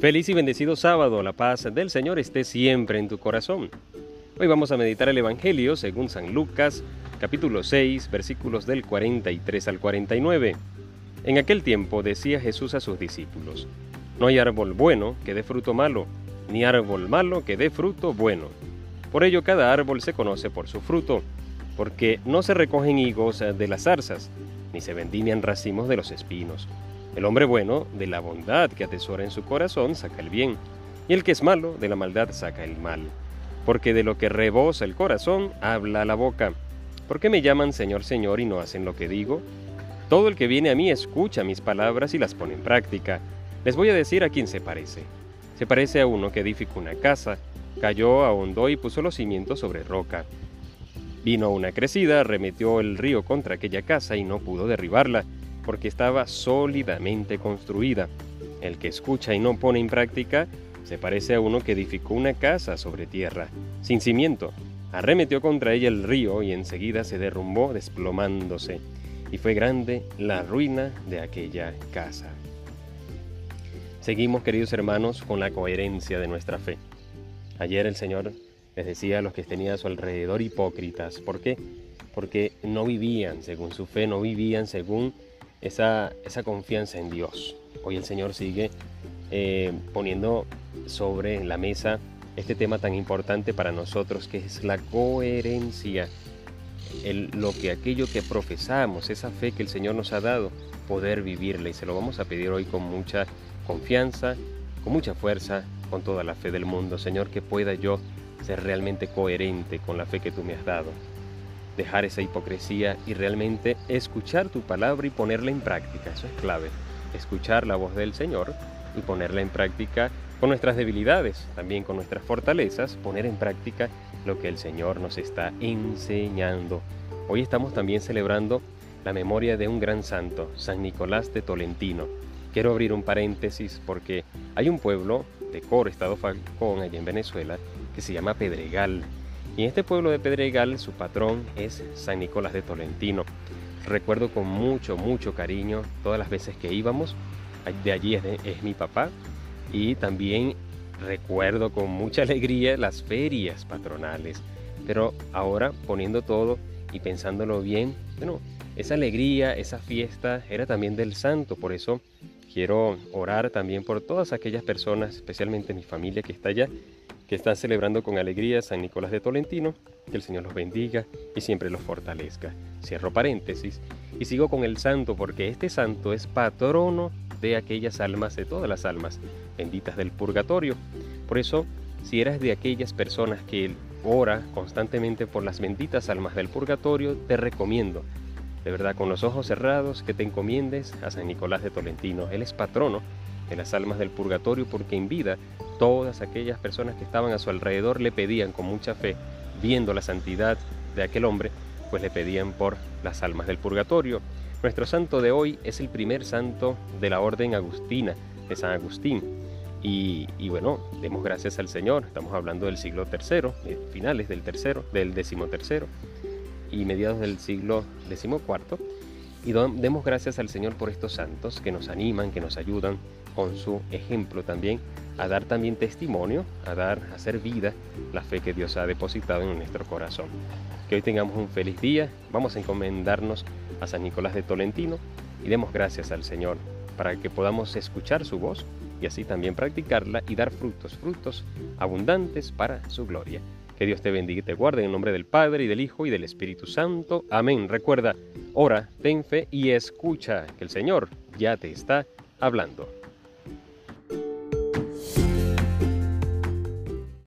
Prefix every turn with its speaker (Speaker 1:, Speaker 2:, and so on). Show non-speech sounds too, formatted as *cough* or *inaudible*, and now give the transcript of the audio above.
Speaker 1: Feliz y bendecido sábado, la paz del Señor esté siempre en tu corazón. Hoy vamos a meditar el Evangelio según San Lucas, capítulo 6, versículos del 43 al 49. En aquel tiempo decía Jesús a sus discípulos, No hay árbol bueno que dé fruto malo, ni árbol malo que dé fruto bueno. Por ello cada árbol se conoce por su fruto, porque no se recogen higos de las zarzas, ni se vendimian racimos de los espinos. El hombre bueno, de la bondad que atesora en su corazón, saca el bien, y el que es malo, de la maldad saca el mal. Porque de lo que rebosa el corazón, habla la boca. ¿Por qué me llaman Señor, Señor y no hacen lo que digo? Todo el que viene a mí escucha mis palabras y las pone en práctica. Les voy a decir a quién se parece. Se parece a uno que edificó una casa, cayó, ahondó y puso los cimientos sobre roca. Vino una crecida, remetió el río contra aquella casa y no pudo derribarla porque estaba sólidamente construida. El que escucha y no pone en práctica se parece a uno que edificó una casa sobre tierra, sin cimiento. Arremetió contra ella el río y enseguida se derrumbó desplomándose, y fue grande la ruina de aquella casa. Seguimos, queridos hermanos, con la coherencia de nuestra fe. Ayer el Señor les decía a los que tenían a su alrededor hipócritas. ¿Por qué? Porque no vivían según su fe, no vivían según esa, esa confianza en Dios. Hoy el Señor sigue eh, poniendo sobre la mesa este tema tan importante para nosotros que es la coherencia, lo que aquello que profesamos, esa fe que el Señor nos ha dado, poder vivirla. Y se lo vamos a pedir hoy con mucha confianza, con mucha fuerza, con toda la fe del mundo, Señor, que pueda yo ser realmente coherente con la fe que tú me has dado dejar esa hipocresía y realmente escuchar tu palabra y ponerla en práctica. Eso es clave. Escuchar la voz del Señor y ponerla en práctica con nuestras debilidades, también con nuestras fortalezas, poner en práctica lo que el Señor nos está enseñando. Hoy estamos también celebrando la memoria de un gran santo, San Nicolás de Tolentino. Quiero abrir un paréntesis porque hay un pueblo de Coro, Estado Falcón, allá en Venezuela, que se llama Pedregal. Y en este pueblo de Pedregal su patrón es San Nicolás de Tolentino. Recuerdo con mucho, mucho cariño todas las veces que íbamos. De allí es, mi papá. Y también recuerdo con mucha *laughs* alegría las ferias patronales. Pero ahora poniendo todo y pensándolo bien, bueno, esa alegría, esa fiesta era también del santo. Por eso quiero orar también por todas aquellas personas, especialmente mi familia que está allá, que están celebrando con alegría San Nicolás de Tolentino, que el Señor los bendiga y siempre los fortalezca. Cierro paréntesis y sigo con el santo porque este santo es patrono de aquellas almas, de todas las almas benditas del purgatorio. Por eso, si eres de aquellas personas que ora constantemente por las benditas almas del purgatorio, te recomiendo, de verdad, con los ojos cerrados, que te encomiendes a San Nicolás de Tolentino. Él es patrono de las almas del purgatorio porque en vida todas aquellas personas que estaban a su alrededor le pedían con mucha fe, viendo la santidad de aquel hombre, pues le pedían por las almas del purgatorio. Nuestro santo de hoy es el primer santo de la orden agustina, de San Agustín. Y, bueno, demos gracias al Señor. Estamos hablando del siglo III, finales del tercero, del decimotercero y mediados del siglo decimocuarto. Y demos gracias al Señor por estos santos que nos animan, que nos ayudan con su ejemplo también a dar también testimonio, a dar, a hacer vida la fe que Dios ha depositado en nuestro corazón. Que hoy tengamos un feliz día, vamos a encomendarnos a San Nicolás de Tolentino y demos gracias al Señor para que podamos escuchar su voz y así también practicarla y dar frutos, frutos abundantes para su gloria. Que Dios te bendiga y te guarde en el nombre del Padre y del Hijo y del Espíritu Santo. Amén. Recuerda, ora, ten fe y escucha que el Señor ya te está hablando.